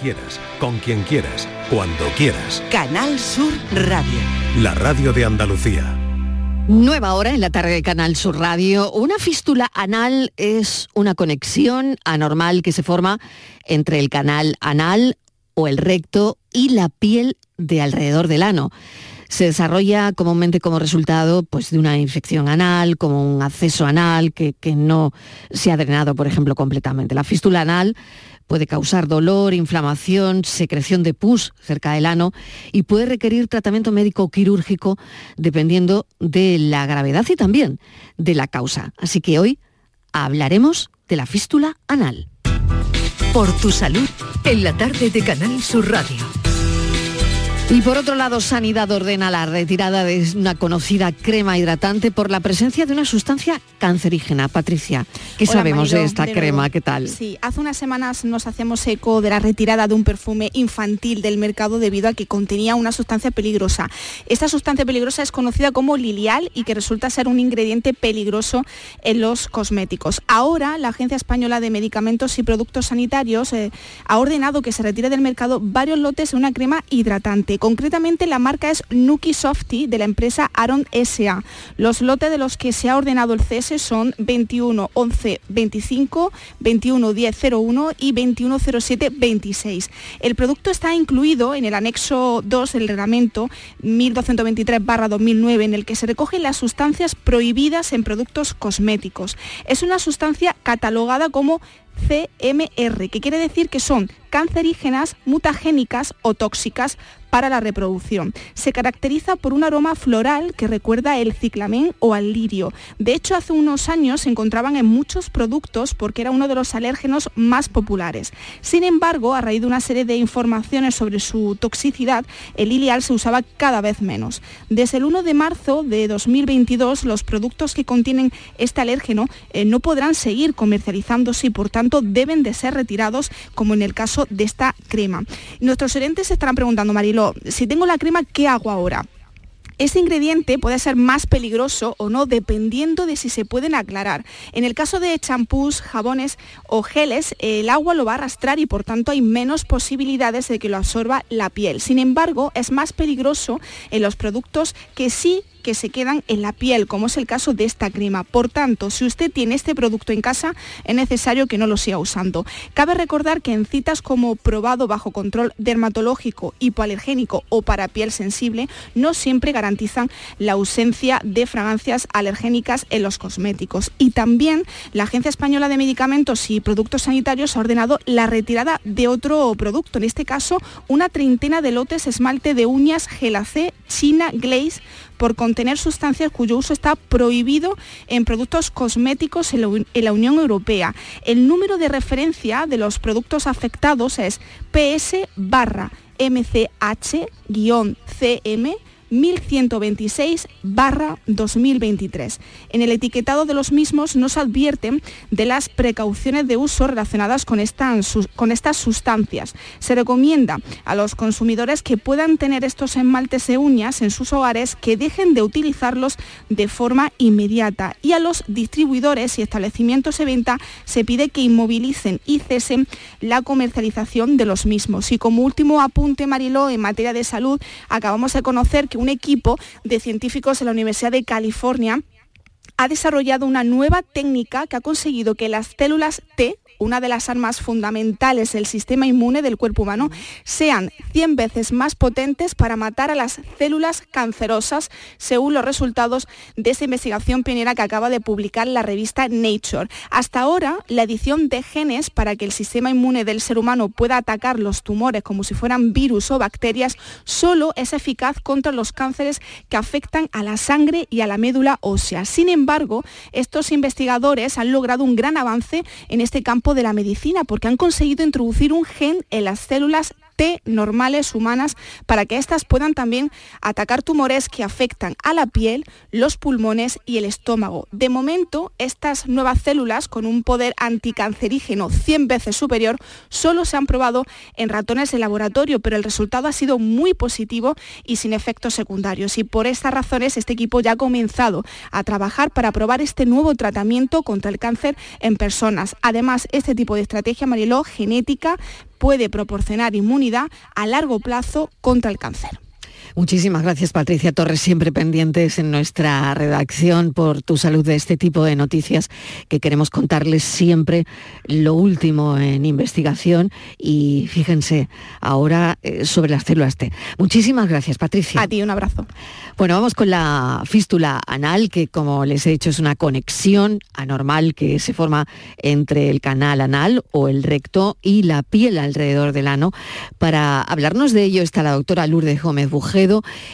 Quieras, con quien quieras, cuando quieras. Canal Sur Radio. La radio de Andalucía. Nueva hora en la tarde de Canal Sur Radio. Una fístula anal es una conexión anormal que se forma entre el canal anal o el recto y la piel de alrededor del ano. Se desarrolla comúnmente como resultado pues, de una infección anal, como un acceso anal que, que no se ha drenado, por ejemplo, completamente. La fístula anal puede causar dolor, inflamación, secreción de pus cerca del ano y puede requerir tratamiento médico quirúrgico dependiendo de la gravedad y también de la causa. Así que hoy hablaremos de la fístula anal. Por tu salud, en la tarde de Canal Sur Radio. Y por otro lado, Sanidad ordena la retirada de una conocida crema hidratante por la presencia de una sustancia cancerígena. Patricia, ¿qué Hola, sabemos de esta de crema? nuevo. ¿Qué tal? Sí, hace unas semanas nos hacíamos eco de la retirada de un perfume infantil del mercado debido a que contenía una sustancia peligrosa. Esta sustancia peligrosa es conocida como lilial y que resulta ser un ingrediente peligroso en los cosméticos. Ahora, la Agencia Española de Medicamentos y Productos Sanitarios eh, ha ordenado que se retire del mercado varios lotes de una crema hidratante. Concretamente, la marca es Nuki Softy de la empresa Aron SA. Los lotes de los que se ha ordenado el cese son 21 11 25, 21 10 01 y 21 07 26. El producto está incluido en el anexo 2 del reglamento 1223-2009 en el que se recogen las sustancias prohibidas en productos cosméticos. Es una sustancia catalogada como CMR, que quiere decir que son cancerígenas, mutagénicas o tóxicas para la reproducción. Se caracteriza por un aroma floral que recuerda el ciclamen o al lirio. De hecho, hace unos años se encontraban en muchos productos porque era uno de los alérgenos más populares. Sin embargo, a raíz de una serie de informaciones sobre su toxicidad, el lilial se usaba cada vez menos. Desde el 1 de marzo de 2022, los productos que contienen este alérgeno eh, no podrán seguir comercializándose y por tanto deben de ser retirados, como en el caso de esta crema. Nuestros oyentes se estarán preguntando, Marilo, si tengo la crema, ¿qué hago ahora? Este ingrediente puede ser más peligroso o no dependiendo de si se pueden aclarar. En el caso de champús, jabones o geles, el agua lo va a arrastrar y por tanto hay menos posibilidades de que lo absorba la piel. Sin embargo, es más peligroso en los productos que sí que se quedan en la piel, como es el caso de esta crema. Por tanto, si usted tiene este producto en casa, es necesario que no lo siga usando. Cabe recordar que en citas como probado bajo control dermatológico, hipoalergénico o para piel sensible, no siempre garantizan la ausencia de fragancias alergénicas en los cosméticos. Y también la Agencia Española de Medicamentos y Productos Sanitarios ha ordenado la retirada de otro producto, en este caso una treintena de lotes esmalte de uñas Gelacé China Glaze por contener sustancias cuyo uso está prohibido en productos cosméticos en la, Unión Europea. El número de referencia de los productos afectados es PS barra MCH-CM 1126 barra 2023. En el etiquetado de los mismos nos advierten de las precauciones de uso relacionadas con estas sustancias. Se recomienda a los consumidores que puedan tener estos esmaltes de uñas en sus hogares que dejen de utilizarlos de forma inmediata y a los distribuidores y establecimientos de venta se pide que inmovilicen y cesen la comercialización de los mismos. Y como último apunte, Mariló, en materia de salud, acabamos de conocer que un equipo de científicos de la Universidad de California ha desarrollado una nueva técnica que ha conseguido que las células T, una de las armas fundamentales del sistema inmune del cuerpo humano, sean 100 veces más potentes para matar a las células cancerosas, según los resultados de esa investigación pionera que acaba de publicar la revista Nature. Hasta ahora, la edición de genes para que el sistema inmune del ser humano pueda atacar los tumores como si fueran virus o bacterias, solo es eficaz contra los cánceres que afectan a la sangre y a la médula ósea. Sin embargo, estos investigadores han logrado un gran avance en este campo de la medicina porque han conseguido introducir un gen en las células T normales humanas para que éstas puedan también atacar tumores que afectan a la piel, los pulmones y el estómago. De momento, estas nuevas células con un poder anticancerígeno 100 veces superior solo se han probado en ratones de laboratorio, pero el resultado ha sido muy positivo y sin efectos secundarios. Y por estas razones este equipo ya ha comenzado a trabajar para probar este nuevo tratamiento contra el cáncer en personas. Además, este tipo de estrategia, Mariló, genética, puede proporcionar inmunidad a largo plazo contra el cáncer. Muchísimas gracias Patricia Torres, siempre pendientes en nuestra redacción por tu salud de este tipo de noticias que queremos contarles siempre lo último en investigación y fíjense ahora eh, sobre las células T. Muchísimas gracias Patricia. A ti un abrazo. Bueno, vamos con la fístula anal, que como les he dicho es una conexión anormal que se forma entre el canal anal o el recto y la piel alrededor del ano. Para hablarnos de ello está la doctora Lourdes Gómez Bujedo,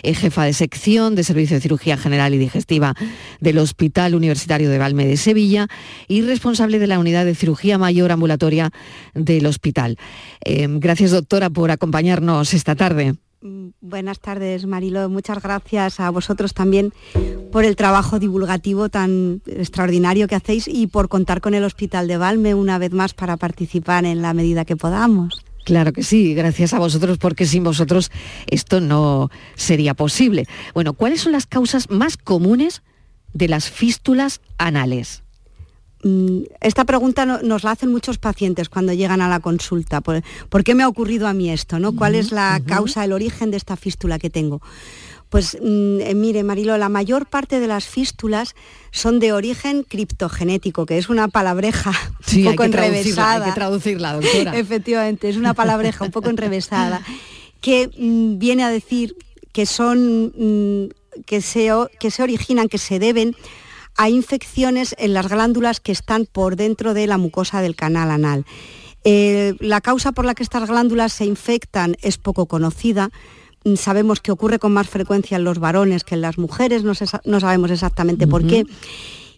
eh, jefa de sección de Servicio de Cirugía General y Digestiva del Hospital Universitario de Valme de Sevilla y responsable de la unidad de cirugía mayor ambulatoria del hospital. Eh, gracias doctora por acompañarnos esta tarde. Mm, buenas tardes, Marilo. Muchas gracias a vosotros también por el trabajo divulgativo tan extraordinario que hacéis y por contar con el Hospital de Valme una vez más para participar en la medida que podamos. Claro que sí, gracias a vosotros, porque sin vosotros esto no sería posible. Bueno, ¿cuáles son las causas más comunes de las fístulas anales? Mm, esta pregunta nos la hacen muchos pacientes cuando llegan a la consulta. ¿Por, qué me ha ocurrido a mí esto? ¿no? ¿Cuál es la causa, el origen de esta fístula que tengo? Pues mm, eh, mire, Marilo, la mayor parte de las fístulas son de origen criptogenético, que es una palabreja un poco enrevesada. Hay que traducirla, doctora. Efectivamente, es una palabreja un poco enrevesada, que mm, viene a decir que son que se, que se originan, que se deben a infecciones en las glándulas que están por dentro de la mucosa del canal anal. Eh, la causa por la que estas glándulas se infectan es poco conocida. Sabemos que ocurre con más frecuencia en los varones que en las mujeres, no, sabemos exactamente por qué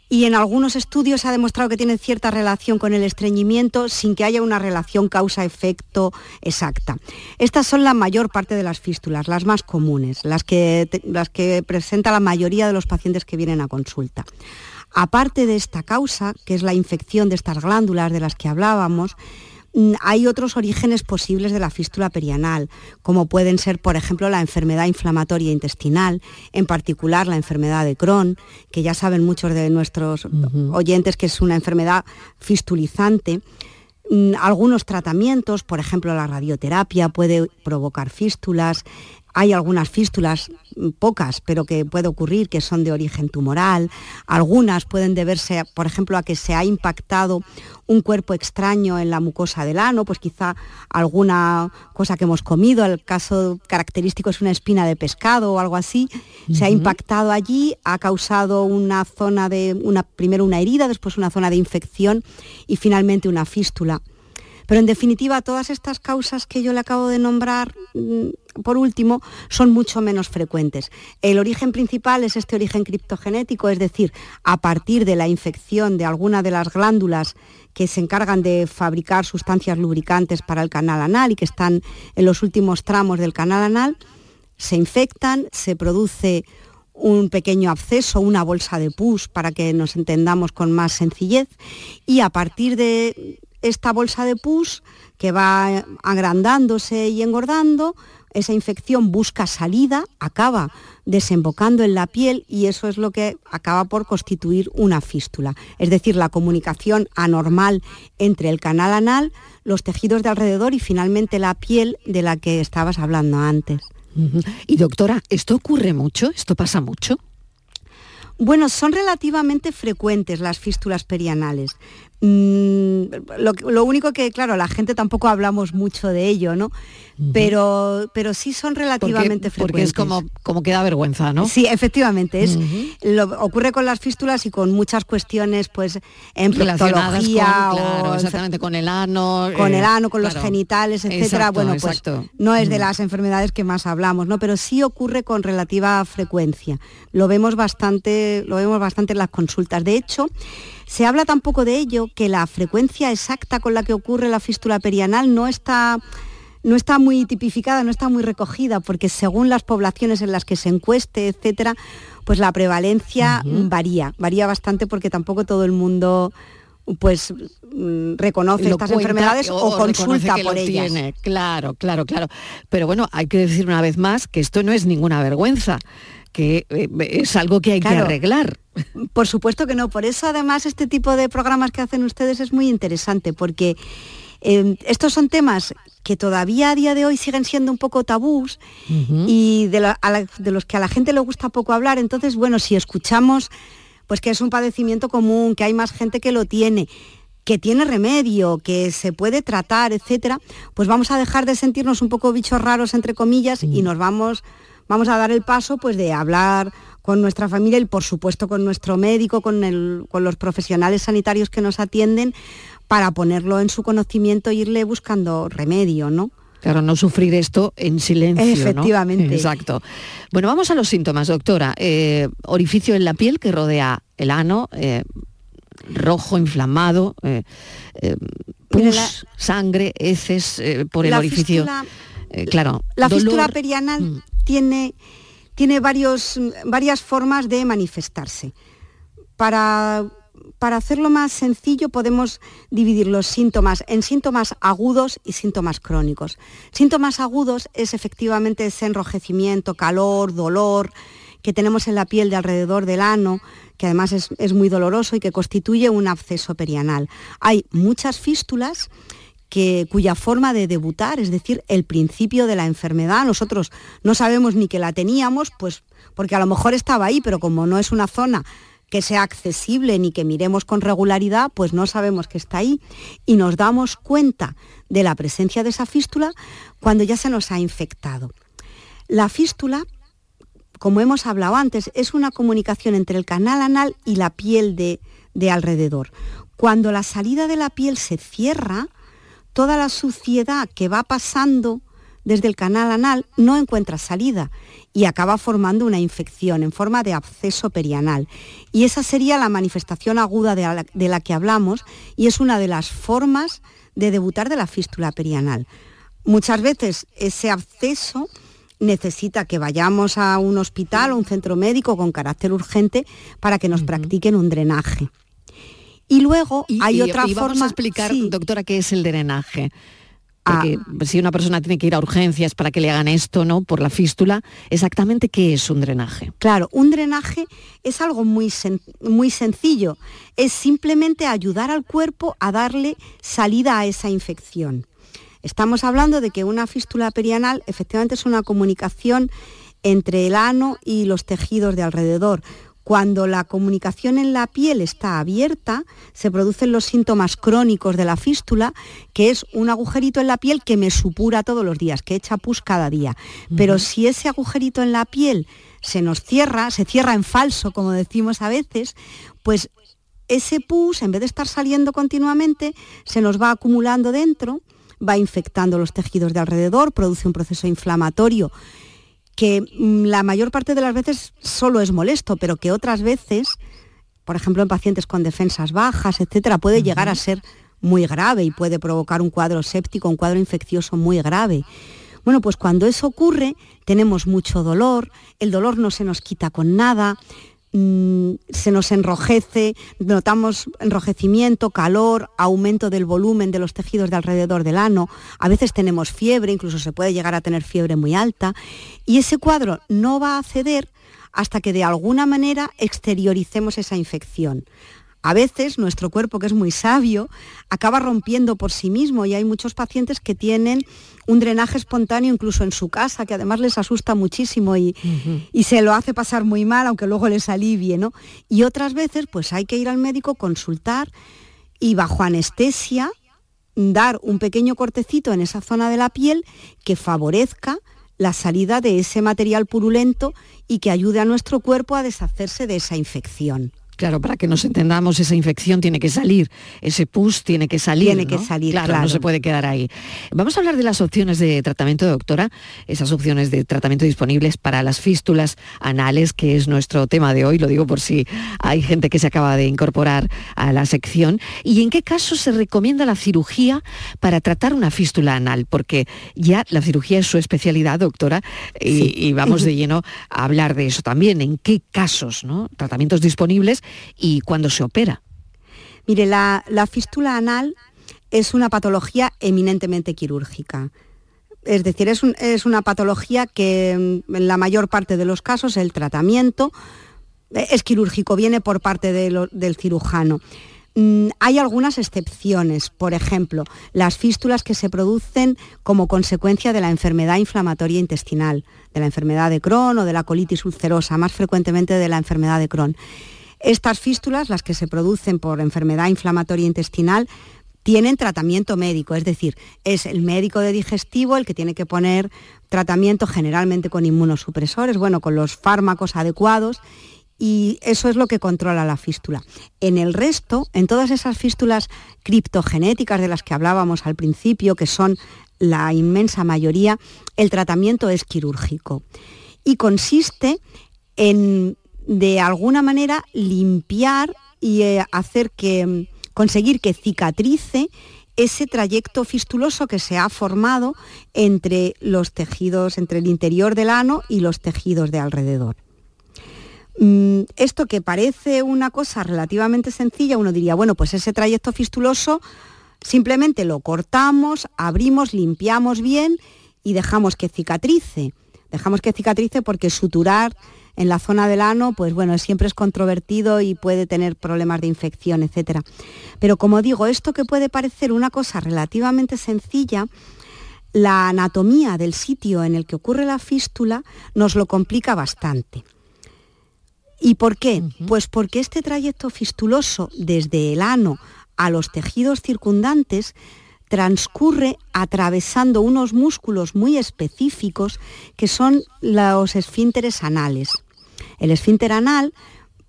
y en algunos estudios se ha demostrado que tienen cierta relación con el estreñimiento sin que haya una relación causa-efecto exacta. Estas son la mayor parte de las fístulas, las más comunes, las que, las que presenta la mayoría de los pacientes que vienen a consulta. Aparte de esta causa, que es la infección de estas glándulas de las que hablábamos, hay otros orígenes posibles de la fístula perianal, como pueden ser, por ejemplo, la enfermedad inflamatoria intestinal, en particular la enfermedad de Crohn, que ya saben muchos de nuestros oyentes que es una enfermedad fistulizante. Mm, algunos tratamientos, por ejemplo la radioterapia, puede provocar fístulas, hay algunas fístulas, mm, pocas, pero que puede ocurrir, que son de origen tumoral. Algunas pueden deberse, por ejemplo, a que se ha impactado un cuerpo extraño en la mucosa del ano, pues quizá alguna cosa que hemos comido, el caso característico es una espina de pescado o algo así, se ha impactado allí, ha causado una zona de, una, primero una herida, después una zona de infección y finalmente una fístula. Pero en definitiva, todas estas causas que yo le acabo de nombrar, mm, por último, son mucho menos frecuentes. El origen principal es este origen criptogenético, es decir, a partir de la infección de alguna de las glándulas que se encargan de fabricar sustancias lubricantes para el canal anal y que están en los últimos tramos del canal anal, se infectan, se produce un pequeño absceso, una bolsa de pus, para que nos entendamos con más sencillez, y a partir de esta bolsa de pus que va agrandándose y engordando, esa infección busca salida, acaba desembocando en la piel y eso es lo que acaba por constituir una fístula. Es decir, la comunicación anormal entre el canal anal, los tejidos de alrededor y finalmente la piel de la que estabas hablando antes. Y doctora, ¿esto ocurre mucho? ¿Esto pasa mucho? Bueno, son relativamente frecuentes las fístulas perianales. Mm, lo, único que, claro, la gente tampoco hablamos mucho de ello, ¿no? pero, pero sí son relativamente frecuentes. Porque es como, como que da vergüenza, ¿no? Sí, efectivamente. Es, lo, ocurre con las fístulas y con muchas cuestiones, pues, en proctología o exactamente, con el ano. Con el ano, con los genitales, etcétera. bueno, pues no es de las enfermedades que más hablamos, ¿no? Pero sí ocurre con relativa frecuencia. Lo vemos bastante, lo vemos bastante en las consultas. De hecho, se habla tampoco de ello que la frecuencia exacta con la que ocurre la fístula perianal no está no está muy tipificada, no está muy recogida, porque según las poblaciones en las que se encueste, etcétera, pues la prevalencia varía, varía bastante porque tampoco todo el mundo pues mm, reconoce estas enfermedades o, consulta por ellas. Claro, claro, claro. Pero bueno, hay que decir una vez más que esto no es ninguna vergüenza que eh, es algo que hay que arreglar. Por supuesto que no, por eso además este tipo de programas que hacen ustedes es muy interesante, porque Eh, estos son temas que todavía a día de hoy siguen siendo un poco tabús y de, de los que a la gente le gusta poco hablar. Entonces, bueno, si escuchamos pues que es un padecimiento común, que hay más gente que lo tiene, que tiene remedio, que se puede tratar, etcétera, pues vamos a dejar de sentirnos un poco bichos raros entre comillas y nos vamos vamos a dar el paso pues de hablar con nuestra familia y por supuesto con nuestro médico, con, el, con los profesionales sanitarios que nos atienden para ponerlo en su conocimiento e irle buscando remedio, ¿no? Claro, no sufrir esto en silencio. Efectivamente. Exacto. Bueno, vamos a los síntomas, doctora. Eh, orificio en la piel que rodea el ano, eh, rojo, inflamado, eh, pus, sangre, heces por el orificio. claro. La fístula perianal mm. tiene, tiene varios, varias formas de manifestarse. Para para hacerlo más sencillo podemos dividir los síntomas en síntomas agudos y síntomas crónicos. Síntomas agudos es efectivamente ese enrojecimiento, calor, dolor que tenemos en la piel de alrededor del ano, que además es, muy doloroso y que constituye un absceso perianal. Hay muchas fístulas cuya forma de debutar, es decir, el principio de la enfermedad, nosotros no sabemos ni que la teníamos, pues porque a lo mejor estaba ahí, pero como no es una zona que sea accesible ni que miremos con regularidad, pues no sabemos que está ahí y nos damos cuenta de la presencia de esa fístula cuando ya se nos ha infectado. La fístula, como hemos hablado antes, es una comunicación entre el canal anal y la piel de, de alrededor. Cuando la salida de la piel se cierra, toda la suciedad que va pasando desde el canal anal no encuentra salida y acaba formando una infección en forma de absceso perianal. Y esa sería la manifestación aguda de la, que hablamos y es una de las formas de debutar de la fístula perianal. Muchas veces ese absceso necesita que vayamos a un hospital o un centro médico con carácter urgente para que nos practiquen un drenaje. Y luego hay otra forma... Vamos a explicar, doctora, qué es el drenaje. Porque ah. si una persona tiene que ir a urgencias para que le hagan esto, ¿no? Por la fístula, exactamente qué es un drenaje. Claro, un drenaje es algo muy, muy sencillo. Es simplemente ayudar al cuerpo a darle salida a esa infección. Estamos hablando de que una fístula perianal efectivamente es una comunicación entre el ano y los tejidos de alrededor. Cuando la comunicación en la piel está abierta, se producen los síntomas crónicos de la fístula, que es un agujerito en la piel que me supura todos los días, que echa pus cada día. Pero si ese agujerito en la piel se nos cierra, se cierra en falso, como decimos a veces, pues ese pus, en vez de estar saliendo continuamente, se nos va acumulando dentro, va infectando los tejidos de alrededor, produce un proceso inflamatorio que mm, la mayor parte de las veces solo es molesto, pero que otras veces, por ejemplo en pacientes con defensas bajas, etcétera, puede llegar a ser muy grave y puede provocar un cuadro séptico, un cuadro infeccioso muy grave. Bueno, pues cuando eso ocurre, tenemos mucho dolor, el dolor no se nos quita con nada, Mm, se nos enrojece, notamos enrojecimiento, calor, aumento del volumen de los tejidos de alrededor del ano, a veces tenemos fiebre, incluso se puede llegar a tener fiebre muy alta, y ese cuadro no va a ceder hasta que de alguna manera exterioricemos esa infección. A veces nuestro cuerpo, que es muy sabio, acaba rompiendo por sí mismo y hay muchos pacientes que tienen un drenaje espontáneo incluso en su casa, que además les asusta muchísimo y, se lo hace pasar muy mal, aunque luego les alivie, ¿no? Y otras veces pues hay que ir al médico, consultar y bajo anestesia dar un pequeño cortecito en esa zona de la piel que favorezca la salida de ese material purulento y que ayude a nuestro cuerpo a deshacerse de esa infección. Claro, para que nos entendamos, esa infección tiene que salir, ese pus tiene que salir. Tiene que salir, claro, no se puede quedar ahí. Vamos a hablar de las opciones de tratamiento, doctora, esas opciones de tratamiento disponibles para las fístulas anales, que es nuestro tema de hoy, lo digo por si hay gente que se acaba de incorporar a la sección. ¿Y en qué caso se recomienda la cirugía para tratar una fístula anal? Porque ya la cirugía es su especialidad, doctora, y, y vamos de lleno a hablar de eso también. ¿En qué casos, no? Tratamientos disponibles y cuando se opera. Mire, la, fístula anal es una patología eminentemente quirúrgica. Es decir, es, una patología que mm, en la mayor parte de los casos el tratamiento es quirúrgico, viene por parte del cirujano. Mm, hay algunas excepciones, por ejemplo, las fístulas que se producen como consecuencia de la enfermedad inflamatoria intestinal, de la enfermedad de Crohn o de la colitis ulcerosa, más frecuentemente de la enfermedad de Crohn. Estas fístulas, las que se producen por enfermedad inflamatoria intestinal, tienen tratamiento médico, es decir, es el médico de digestivo el que tiene que poner tratamiento generalmente con inmunosupresores, bueno, con los fármacos adecuados y eso es lo que controla la fístula. En el resto, en todas esas fístulas criptogenéticas de las que hablábamos al principio, que son la inmensa mayoría, el tratamiento es quirúrgico y consiste en, de alguna manera, limpiar y eh, hacer que, conseguir que cicatrice ese trayecto fistuloso que se ha formado entre los tejidos, entre el interior del ano y los tejidos de alrededor. Mm, esto que parece una cosa relativamente sencilla, uno diría, bueno, pues ese trayecto fistuloso simplemente lo cortamos, abrimos, limpiamos bien y dejamos que cicatrice. Dejamos que cicatrice porque suturar en la zona del ano, pues bueno, siempre es controvertido y puede tener problemas de infección, etc. Pero como digo, esto que puede parecer una cosa relativamente sencilla, la anatomía del sitio en el que ocurre la fístula nos lo complica bastante. ¿Y por qué? Pues porque este trayecto fistuloso desde el ano a los tejidos circundantes transcurre atravesando unos músculos muy específicos que son los esfínteres anales. El esfínter anal,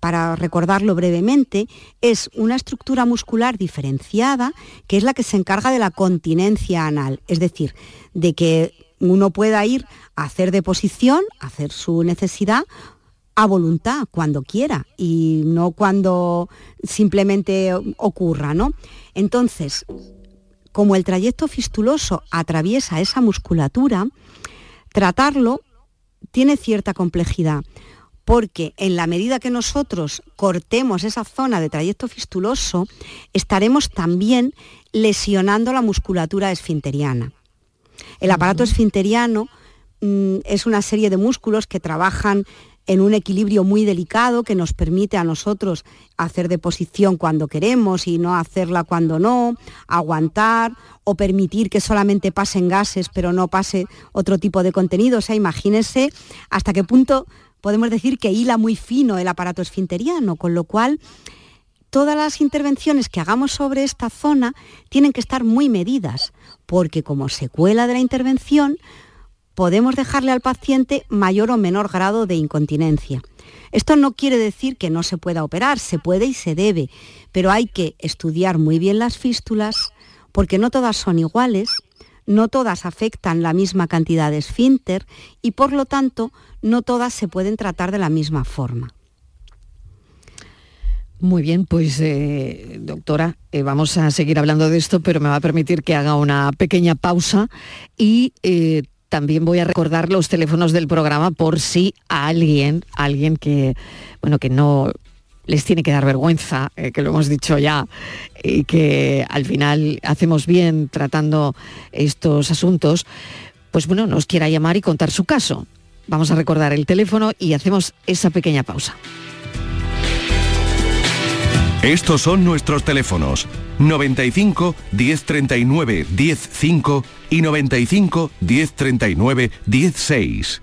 para recordarlo brevemente, es una estructura muscular diferenciada que es la que se encarga de la continencia anal, es decir, de que uno pueda ir a hacer deposición, a hacer su necesidad a voluntad, cuando quiera, y no cuando simplemente ocurra, ¿no? Entonces, como el trayecto fistuloso atraviesa esa musculatura, tratarlo tiene cierta complejidad, porque en la medida que nosotros cortemos esa zona de trayecto fistuloso, estaremos también lesionando la musculatura esfinteriana. El aparato esfinteriano mm, es una serie de músculos que trabajan en un equilibrio muy delicado que nos permite a nosotros hacer deposición cuando queremos y no hacerla cuando no, aguantar o permitir que solamente pasen gases pero no pase otro tipo de contenido. O sea, imagínense hasta qué punto podemos decir que hila muy fino el aparato esfinteriano, con lo cual todas las intervenciones que hagamos sobre esta zona tienen que estar muy medidas, porque como secuela de la intervención podemos dejarle al paciente mayor o menor grado de incontinencia. Esto no quiere decir que no se pueda operar, se puede y se debe, pero hay que estudiar muy bien las fístulas porque no todas son iguales, no todas afectan la misma cantidad de esfínter y por lo tanto no todas se pueden tratar de la misma forma. Muy bien, pues eh, doctora, eh, vamos a seguir hablando de esto, pero me va a permitir que haga una pequeña pausa y eh, también voy a recordar los teléfonos del programa por si alguien, alguien que, bueno, que no les tiene que dar vergüenza, eh, que lo hemos dicho ya, y que al final hacemos bien tratando estos asuntos, pues bueno, nos quiera llamar y contar su caso. Vamos a recordar el teléfono y hacemos esa pequeña pausa. Estos son nuestros teléfonos 95 1039 105 y 95 1039 16.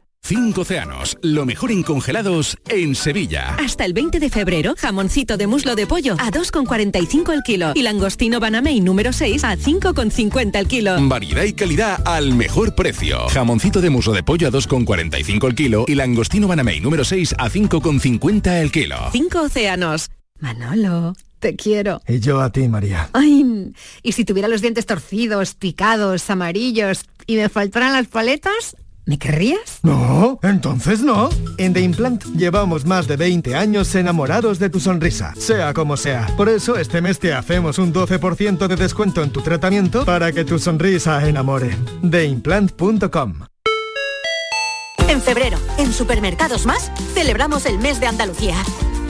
Cinco océanos, lo mejor en congelados en Sevilla. Hasta el 20 de febrero, jamoncito de muslo de pollo a 2,45 el kilo y langostino Banamey número 6 a 5,50 el kilo. Variedad y calidad al mejor precio. Jamoncito de muslo de pollo a 2,45 el kilo y langostino Banamey número 6 a 5,50 el kilo. Cinco océanos. Manolo. Te quiero. Y yo a ti, María. Ay, y si tuviera los dientes torcidos, picados, amarillos y me faltaran las paletas, ¿Me querrías? No, entonces no. En The Implant llevamos más de 20 años enamorados de tu sonrisa, sea como sea. Por eso este mes te hacemos un 12% de descuento en tu tratamiento para que tu sonrisa enamore. TheImplant.com En febrero, en Supermercados Más, celebramos el mes de Andalucía.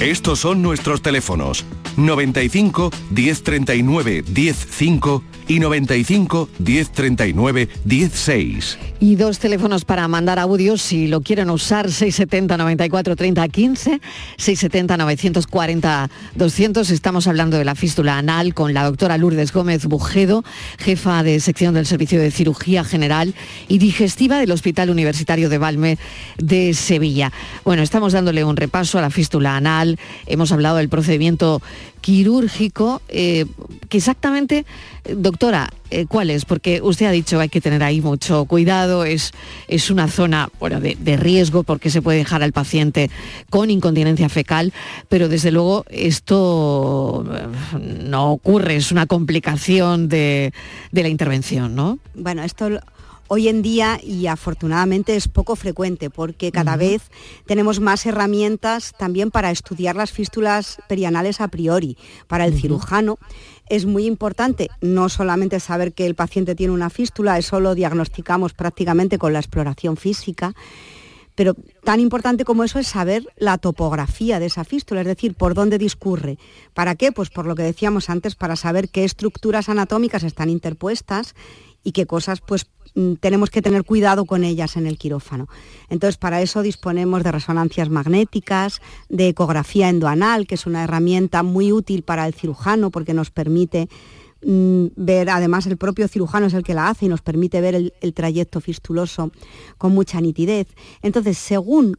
Estos son nuestros teléfonos 95 1039 105 y 95 1039 16. Y dos teléfonos para mandar audios si lo quieren usar 670 94 30 15, 670 940 200. Estamos hablando de la fístula anal con la doctora Lourdes Gómez Bujedo, jefa de sección del Servicio de Cirugía General y Digestiva del Hospital Universitario de Valme de Sevilla. Bueno, estamos dándole un repaso a la fístula anal, hemos hablado del procedimiento quirúrgico, eh, que exactamente, eh, doctora, eh, ¿cuál es? Porque usted ha dicho hay que tener ahí mucho cuidado, es, es una zona bueno, de, de riesgo porque se puede dejar al paciente con incontinencia fecal, pero desde luego esto eh, no ocurre, es una complicación de, de la intervención, ¿no? Bueno, esto hoy en día y afortunadamente es poco frecuente porque cada vez tenemos más herramientas también para estudiar las fístulas perianales a priori. Para el cirujano es muy importante no solamente saber que el paciente tiene una fístula, eso lo diagnosticamos prácticamente con la exploración física, pero tan importante como eso es saber la topografía de esa fístula, es decir, por dónde discurre. ¿Para qué? Pues por lo que decíamos antes, para saber qué estructuras anatómicas están interpuestas y qué cosas pues tenemos que tener cuidado con ellas en el quirófano. Entonces, para eso disponemos de resonancias magnéticas, de ecografía endoanal, que es una herramienta muy útil para el cirujano porque nos permite mm, ver, además el propio cirujano es el que la hace y nos permite ver el, el trayecto fistuloso con mucha nitidez. Entonces, según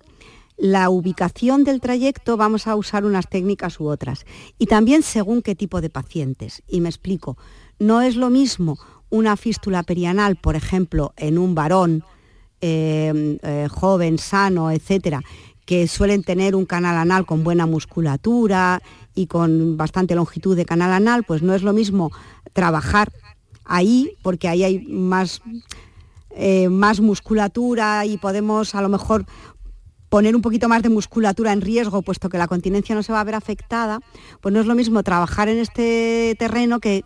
la ubicación del trayecto vamos a usar unas técnicas u otras. Y también según qué tipo de pacientes. Y me explico, no es lo mismo una fístula perianal, por ejemplo, en un varón eh, eh, joven, sano, etcétera, que suelen tener un canal anal con buena musculatura y con bastante longitud de canal anal, pues no es lo mismo trabajar ahí, porque ahí hay más, eh, más musculatura y podemos a lo mejor poner un poquito más de musculatura en riesgo, puesto que la continencia no se va a ver afectada, pues no es lo mismo trabajar en este terreno que,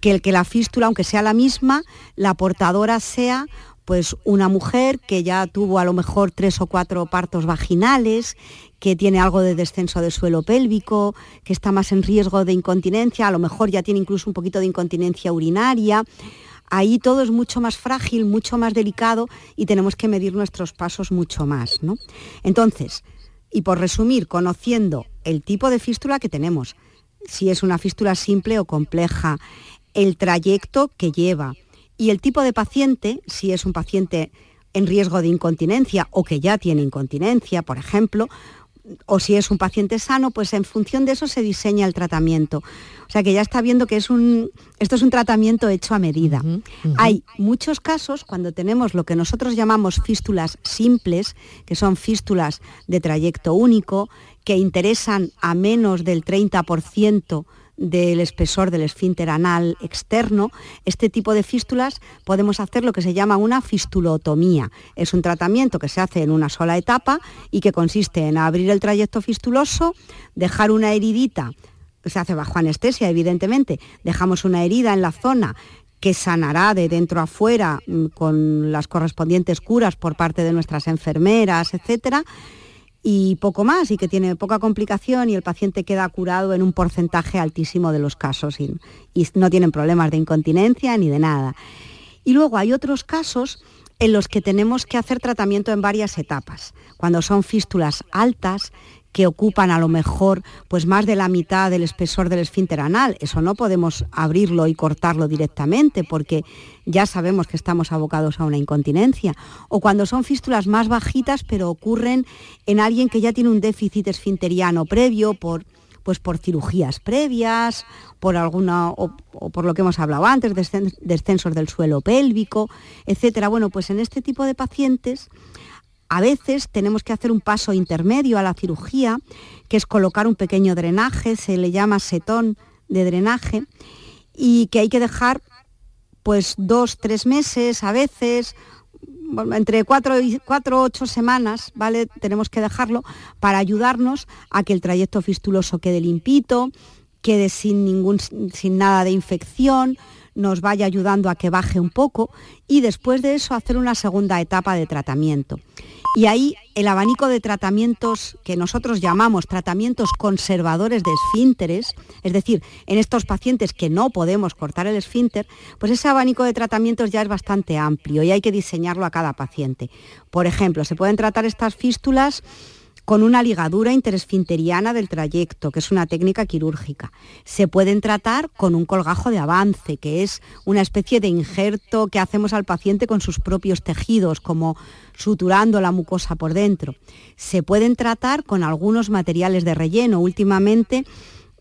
que que la fístula, aunque sea la misma, la portadora sea pues una mujer que ya tuvo a lo mejor tres o cuatro partos vaginales, que tiene algo de descenso de suelo pélvico, que está más en riesgo de incontinencia, a lo mejor ya tiene incluso un poquito de incontinencia urinaria. Ahí todo es mucho más frágil, mucho más delicado y tenemos que medir nuestros pasos mucho más. ¿no? Entonces, y por resumir, conociendo el tipo de fístula que tenemos, si es una fístula simple o compleja, el trayecto que lleva y el tipo de paciente, si es un paciente en riesgo de incontinencia o que ya tiene incontinencia, por ejemplo, o si es un paciente sano, pues en función de eso se diseña el tratamiento. O sea que ya está viendo que es un, esto es un tratamiento hecho a medida. Uh -huh, uh -huh. Hay muchos casos cuando tenemos lo que nosotros llamamos fístulas simples, que son fístulas de trayecto único, que interesan a menos del 30% del espesor del esfínter anal externo, este tipo de fístulas podemos hacer lo que se llama una fistulotomía. Es un tratamiento que se hace en una sola etapa y que consiste en abrir el trayecto fistuloso, dejar una heridita, se hace bajo anestesia evidentemente, dejamos una herida en la zona que sanará de dentro a afuera con las correspondientes curas por parte de nuestras enfermeras, etcétera y poco más y que tiene poca complicación y el paciente queda curado en un porcentaje altísimo de los casos y, no tienen problemas de incontinencia ni de nada. Y luego hay otros casos en los que tenemos que hacer tratamiento en varias etapas. Cuando son fístulas altas, que ocupan a lo mejor pues más de la mitad del espesor del esfínter anal. Eso no podemos abrirlo y cortarlo directamente porque ya sabemos que estamos abocados a una incontinencia. O cuando son fístulas más bajitas pero ocurren en alguien que ya tiene un déficit esfinteriano previo por pues por cirugías previas, por alguna o, por lo que hemos hablado antes, descensos del suelo pélvico, etcétera. Bueno, pues en este tipo de pacientes a veces tenemos que hacer un paso intermedio a la cirugía, que es colocar un pequeño drenaje, se le llama setón de drenaje, y que hay que dejar pues dos, tres meses a veces, entre cuatro y cuatro, ocho semanas, ¿vale? Tenemos que dejarlo para ayudarnos a que el trayecto fistuloso quede limpito, quede sin ningún, sin nada de infección, nos vaya ayudando a que baje un poco y después de eso hacer una segunda etapa de tratamiento. Y ahí el abanico de tratamientos que nosotros llamamos tratamientos conservadores de esfínteres, es decir, en estos pacientes que no podemos cortar el esfínter, pues ese abanico de tratamientos ya es bastante amplio y hay que diseñarlo a cada paciente. Por ejemplo, se pueden tratar estas fístulas con una ligadura interesfinteriana del trayecto, que es una técnica quirúrgica. Se pueden tratar con un colgajo de avance, que es una especie de injerto que hacemos al paciente con sus propios tejidos, como suturando la mucosa por dentro. Se pueden tratar con algunos materiales de relleno. Últimamente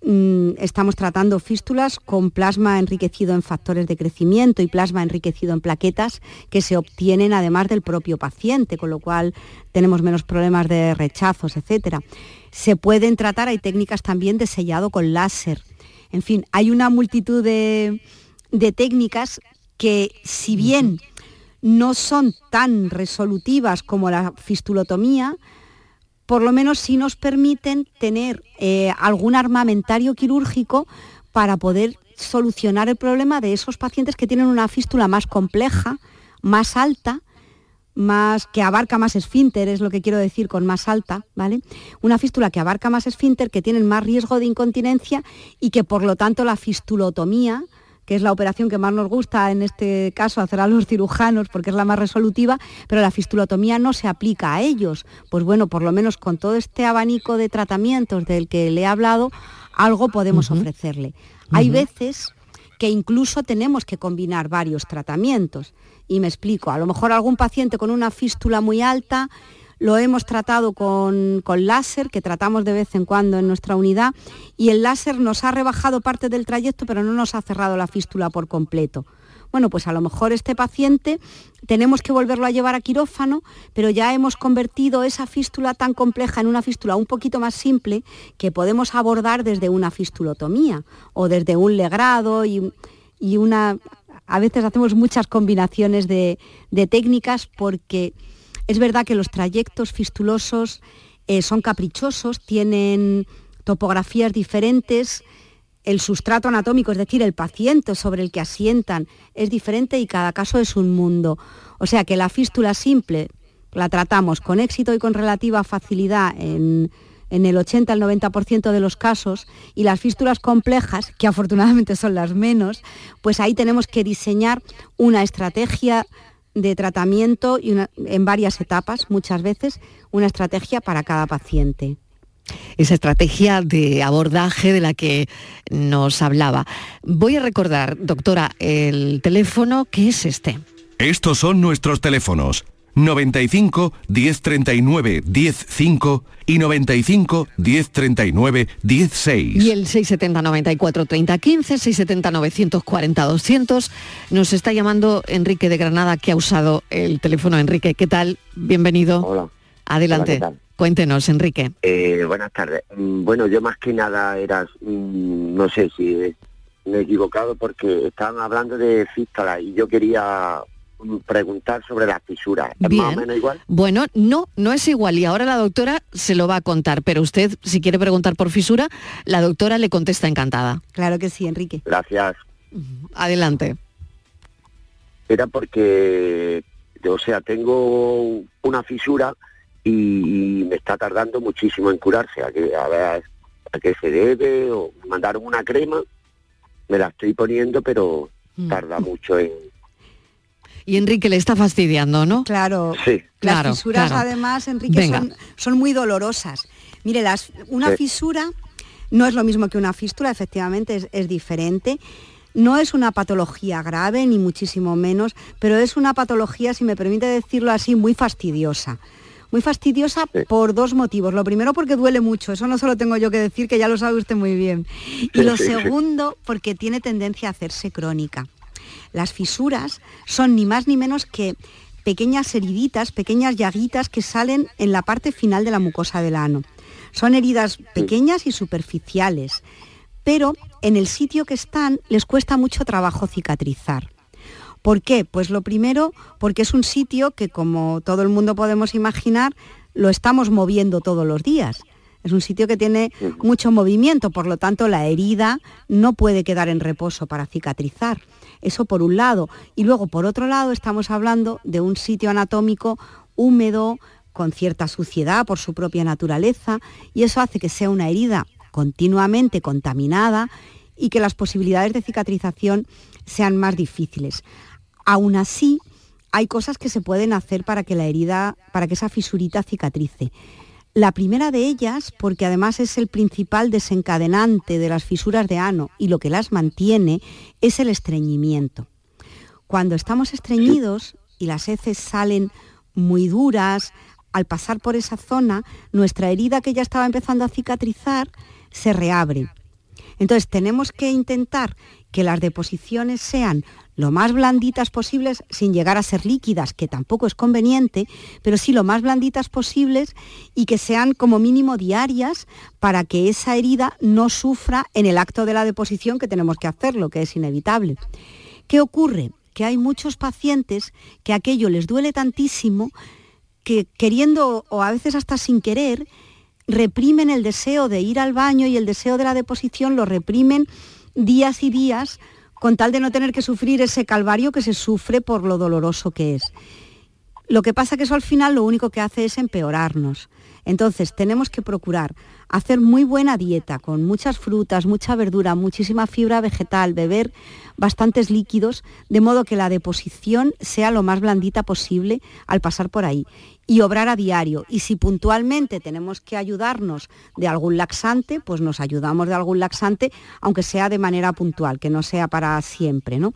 estamos tratando fístulas con plasma enriquecido en factores de crecimiento y plasma enriquecido en plaquetas que se obtienen además del propio paciente, con lo cual tenemos menos problemas de rechazos, etc. Se pueden tratar, hay técnicas también de sellado con láser. En fin, hay una multitud de, de técnicas que si bien no son tan resolutivas como la fistulotomía, por lo menos sí nos permiten tener eh, algún armamentario quirúrgico para poder solucionar el problema de esos pacientes que tienen una fístula más compleja, más alta, más que abarca más esfínter, es lo que quiero decir con más alta, ¿vale? Una fístula que abarca más esfínter, que tienen más riesgo de incontinencia y que por lo tanto la fistulotomía que es la operación que más nos gusta en este caso hacer a los cirujanos porque es la más resolutiva, pero la fistulotomía no se aplica a ellos. Pues bueno, por lo menos con todo este abanico de tratamientos del que le he hablado, algo podemos ofrecerle. Hay veces que incluso tenemos que combinar varios tratamientos. Y me explico, a lo mejor algún paciente con una fístula muy alta lo hemos tratado con, láser, que tratamos de vez en cuando en nuestra unidad, y el láser nos ha rebajado parte del trayecto, pero no nos ha cerrado la fístula por completo. Bueno, pues a lo mejor este paciente tenemos que volverlo a llevar a quirófano, pero ya hemos convertido esa fístula tan compleja en una fístula un poquito más simple que podemos abordar desde una fistulotomía o desde un legrado y, una... A veces hacemos muchas combinaciones de técnicas porque es verdad que los trayectos fistulosos eh, son caprichosos, tienen topografías diferentes, el sustrato anatómico, es decir, el paciente sobre el que asientan, es diferente y cada caso es un mundo. O sea que la fístula simple la tratamos con éxito y con relativa facilidad en, en el 80 al 90% de los casos y las fístulas complejas, que afortunadamente son las menos, pues ahí tenemos que diseñar una estrategia de tratamiento y en varias etapas, muchas veces, una estrategia para cada paciente. Esa estrategia de abordaje de la que nos hablaba. Voy a recordar, doctora, el teléfono que es este. Estos son nuestros teléfonos. 95 1039 105 y 95 1039 16. Y el 670 94 30 15, 670 940 200. Nos está llamando Enrique de Granada que ha usado el teléfono. Enrique, ¿qué tal? Bienvenido. Hola. Adelante. Cuéntenos, Enrique. Eh, buenas tardes. Mm, bueno, yo más que nada era, mm, no sé si me he equivocado porque estaban hablando de fístula y yo quería preguntar sobre la fisura. ¿Es más o menos igual? Bueno, no, no es igual y ahora la doctora se lo va a contar, pero usted si quiere preguntar por fisura, la doctora le contesta encantada. Claro que sí, Enrique. Gracias. Adelante. Era porque, o sea, tengo una fisura y, me está tardando muchísimo en curarse. A, que, a ver a qué se debe, o mandaron una crema, me la estoy poniendo, pero mm. tarda mucho en, Y Enrique le está fastidiando, ¿no? Claro. Sí. Las Claro, fisuras, claro. además, Enrique, son, son muy dolorosas. Mire, las, una Sí. fisura no es lo mismo que una fístula, efectivamente, es, es diferente. No es una patología grave, ni muchísimo menos, pero es una patología, si me permite decirlo así, muy fastidiosa. Muy fastidiosa por dos motivos. Lo primero porque duele mucho, eso no se lo tengo yo que decir, que ya lo sabe usted muy bien. Y Sí, lo sí, sí. segundo porque tiene tendencia a hacerse crónica. Las fisuras son ni más ni menos que pequeñas heriditas, pequeñas llaguitas que salen en la parte final de la mucosa del ano. Son heridas pequeñas y superficiales, pero en el sitio que están les cuesta mucho trabajo cicatrizar. ¿Por qué? Pues lo primero, porque es un sitio que, como todo el mundo podemos imaginar, lo estamos moviendo todos los días. Es un sitio que tiene mucho movimiento, por lo tanto la herida no puede quedar en reposo para cicatrizar. Eso por un lado. Y luego, por otro lado, estamos hablando de un sitio anatómico húmedo, con cierta suciedad por su propia naturaleza, y eso hace que sea una herida continuamente contaminada y que las posibilidades de cicatrización sean más difíciles. Aún así, hay cosas que se pueden hacer para que la herida, para que esa fisurita cicatrice. La primera de ellas, porque además es el principal desencadenante de las fisuras de ano y lo que las mantiene, es el estreñimiento. Cuando estamos estreñidos y las heces salen muy duras, al pasar por esa zona, nuestra herida que ya estaba empezando a cicatrizar se reabre. Entonces tenemos que intentar que las deposiciones sean lo más blanditas posibles, sin llegar a ser líquidas, que tampoco es conveniente, pero sí lo más blanditas posibles y que sean como mínimo diarias para que esa herida no sufra en el acto de la deposición que tenemos que hacerlo, que es inevitable. ¿Qué ocurre? Que hay muchos pacientes que aquello les duele tantísimo que queriendo o a veces hasta sin querer, reprimen el deseo de ir al baño y el deseo de la deposición lo reprimen días y días con tal de no tener que sufrir ese calvario que se sufre por lo doloroso que es. Lo que pasa que eso al final lo único que hace es empeorarnos. Entonces tenemos que procurar hacer muy buena dieta, con muchas frutas, mucha verdura, muchísima fibra vegetal, beber bastantes líquidos, de modo que la deposición sea lo más blandita posible al pasar por ahí. Y obrar a diario. Y si puntualmente tenemos que ayudarnos de algún laxante, pues nos ayudamos de algún laxante, aunque sea de manera puntual, que no sea para siempre. ¿no?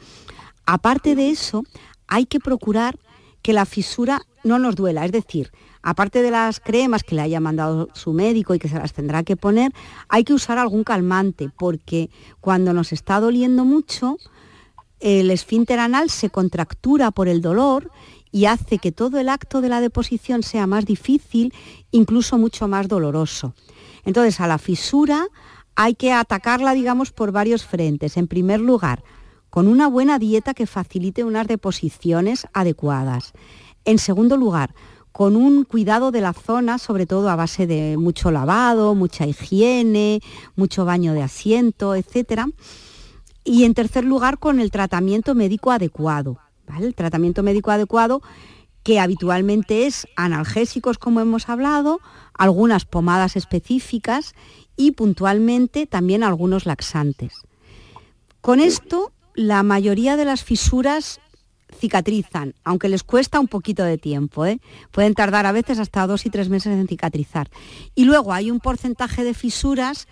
Aparte de eso, hay que procurar que la fisura no nos duela, es decir, aparte de las cremas que le haya mandado su médico y que se las tendrá que poner, hay que usar algún calmante, porque cuando nos está doliendo mucho, el esfínter anal se contractura por el dolor y hace que todo el acto de la deposición sea más difícil, incluso mucho más doloroso. Entonces, a la fisura hay que atacarla, digamos, por varios frentes. En primer lugar, con una buena dieta que facilite unas deposiciones adecuadas. En segundo lugar, con un cuidado de la zona, sobre todo a base de mucho lavado, mucha higiene, mucho baño de asiento, etcétera. Y en tercer lugar, con el tratamiento médico adecuado. El tratamiento médico adecuado que habitualmente es analgésicos, como hemos hablado, algunas pomadas específicas y puntualmente también algunos laxantes. Con esto, la mayoría de las fisuras cicatrizan, aunque les cuesta un poquito de tiempo. ¿eh? Pueden tardar a veces hasta dos y tres meses en cicatrizar. Y luego hay un porcentaje de fisuras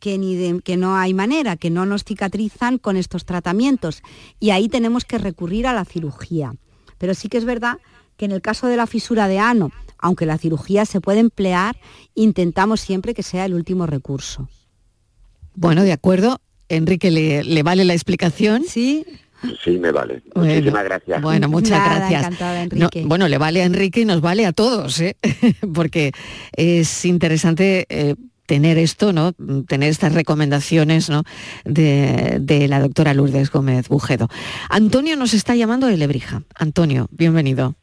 que, ni de- que no hay manera, que no nos cicatrizan con estos tratamientos. Y ahí tenemos que recurrir a la cirugía. Pero sí que es verdad que en el caso de la fisura de ano, aunque la cirugía se puede emplear, intentamos siempre que sea el último recurso. Bueno, de acuerdo. Enrique, ¿le, le vale la explicación? Sí. Sí, me vale. Bueno, Muchísimas gracias. Bueno, muchas Nada, gracias. encantada, No, Enrique. bueno, le vale a Enrique y nos vale a todos, ¿eh? porque es interesante eh, tener esto, ¿no? Tener estas recomendaciones ¿no? de, de la doctora Lourdes Gómez Bujedo. Antonio nos está llamando de Lebrija. Antonio, bienvenido.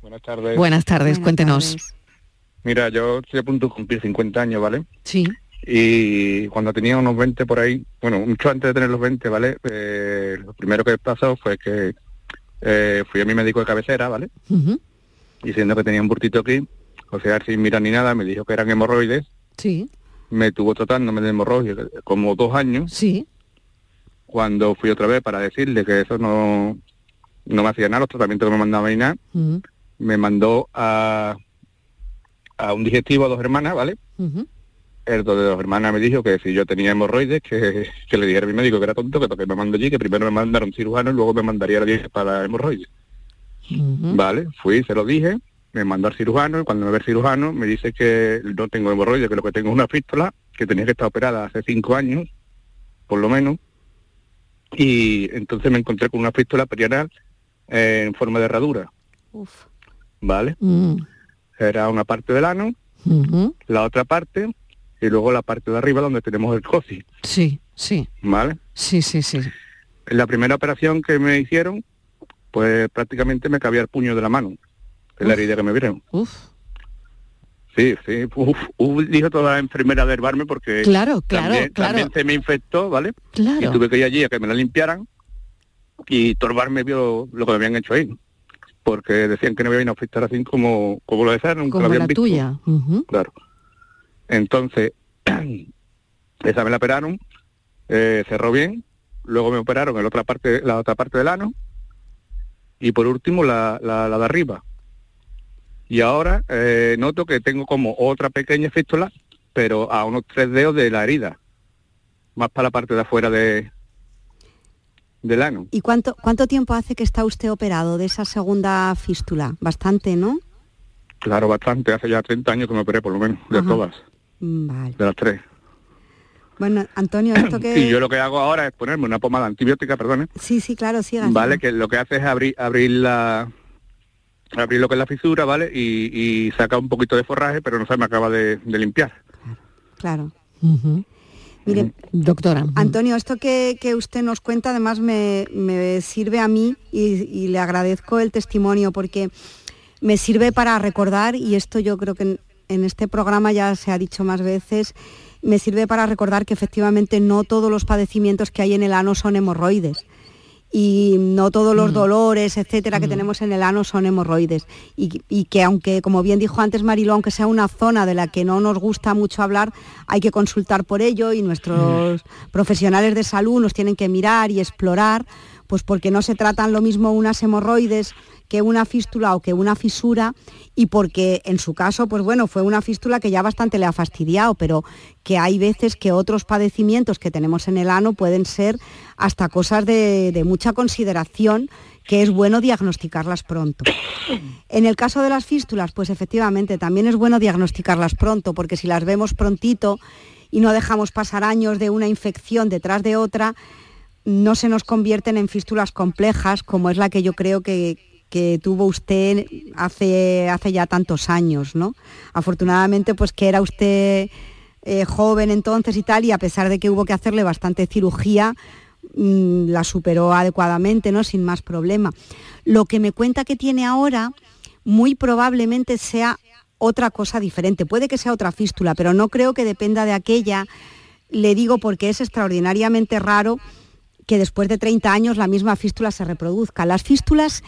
Buenas tardes. Buenas tardes, cuéntenos. Mira, yo estoy a punto de cumplir 50 años, ¿vale? Sí. Y cuando tenía unos 20 por ahí, bueno, mucho antes de tener los 20, ¿vale? Eh, lo primero que pasó fue que eh, fui a mi médico de cabecera, ¿vale? Ujú. Diciendo que tenía un burtito aquí, o sea, sin mirar ni nada, me dijo que eran hemorroides, Sí. Me tuvo tratándome de hemorroides como dos años. Sí. Cuando fui otra vez para decirle que eso no no me hacía nada, los tratamientos que me mandaba y nada. Me mandó a, a un digestivo a dos hermanas, ¿vale? ujú. El de dos hermanas me dijo que si yo tenía hemorroides, que, que le dijera a mi médico que era tonto, que porque me mandó allí, que primero me mandaron cirujano y luego me mandaría la dieta para hemorroides. Vale, fui, se lo dije, me mandó al cirujano y cuando me ve el cirujano me dice que no tengo hemorroides, que lo que tengo es una fístula, que tenía que estar operada hace cinco años, por lo menos, y entonces me encontré con una fístula perianal eh, en forma de herradura, Uf. ¿vale? Mm, Era una parte del ano, la otra parte, y luego la parte de arriba donde tenemos el cosi, Sí, sí, ¿vale? sí, sí, sí. En la primera operación que me hicieron, pues prácticamente me cabía el puño de la mano, en la herida que me vieron. Uf. Sí, sí, uf, uf, dijo toda la enfermera de herbarme porque Claro, claro, también, claro. también se me infectó, ¿vale? Claro. Y tuve que ir allí a que me la limpiaran y Torbarme vio lo que me habían hecho ahí. Porque decían que no me iban a afectar así como, como lo decían, nunca lo Como habían la visto. tuya. Ujú. Claro. Entonces, esa me la operaron, eh, cerró bien, luego me operaron en la otra parte, la otra parte del ano, y por último la, la, la de arriba. Y ahora eh, noto que tengo como otra pequeña fístula, pero a unos tres dedos de la herida, más para la parte de afuera de del ano. ¿Y cuánto, cuánto tiempo hace que está usted operado de esa segunda fístula? Bastante, ¿no? Claro, bastante, hace ya 30 años que me operé por lo menos, de Ajá. todas, Vale. de las tres. Bueno, Antonio, esto que... Y yo lo que hago ahora es ponerme una pomada antibiótica, perdone, Sí, sí, claro, siga. Vale, que lo que hace es abrir, abrir la abrir lo que es la fisura, ¿vale? Y, y saca un poquito de forraje, pero no se me acaba de, de limpiar. Claro. Mire, Doctora. Antonio, esto que, que usted nos cuenta además me, me sirve a mí y, y le agradezco el testimonio porque me sirve para recordar, y esto yo creo que en, en este programa ya se ha dicho más veces, me sirve para recordar que efectivamente no todos los padecimientos que hay en el ano son hemorroides. Y no todos los dolores, etcétera, que tenemos en el ano son hemorroides. Y, y que aunque, como bien dijo antes Marilo, aunque sea una zona de la que no nos gusta mucho hablar, hay que consultar por ello y nuestros profesionales de salud nos tienen que mirar y explorar, pues porque no se tratan lo mismo unas hemorroides que una fístula o que una fisura y porque en su caso, pues bueno, fue una fístula que ya bastante le ha fastidiado, pero que hay veces que otros padecimientos que tenemos en el ano pueden ser hasta cosas de, de mucha consideración que es bueno diagnosticarlas pronto. En el caso de las fístulas, pues efectivamente también es bueno diagnosticarlas pronto, porque si las vemos prontito y no dejamos pasar años de una infección detrás de otra, no se nos convierten en fístulas complejas, como es la que yo creo que, que tuvo usted hace, hace ya tantos años, ¿no? Afortunadamente, pues que era usted eh, joven entonces y tal, y a pesar de que hubo que hacerle bastante cirugía, mm, la superó adecuadamente, ¿no? Sin más problema. Lo que me cuenta que tiene ahora, muy probablemente sea otra cosa diferente. Puede que sea otra fístula, pero no creo que dependa de aquella. Le digo porque es extraordinariamente raro que después de 30 años la misma fístula se reproduzca. Las fístulas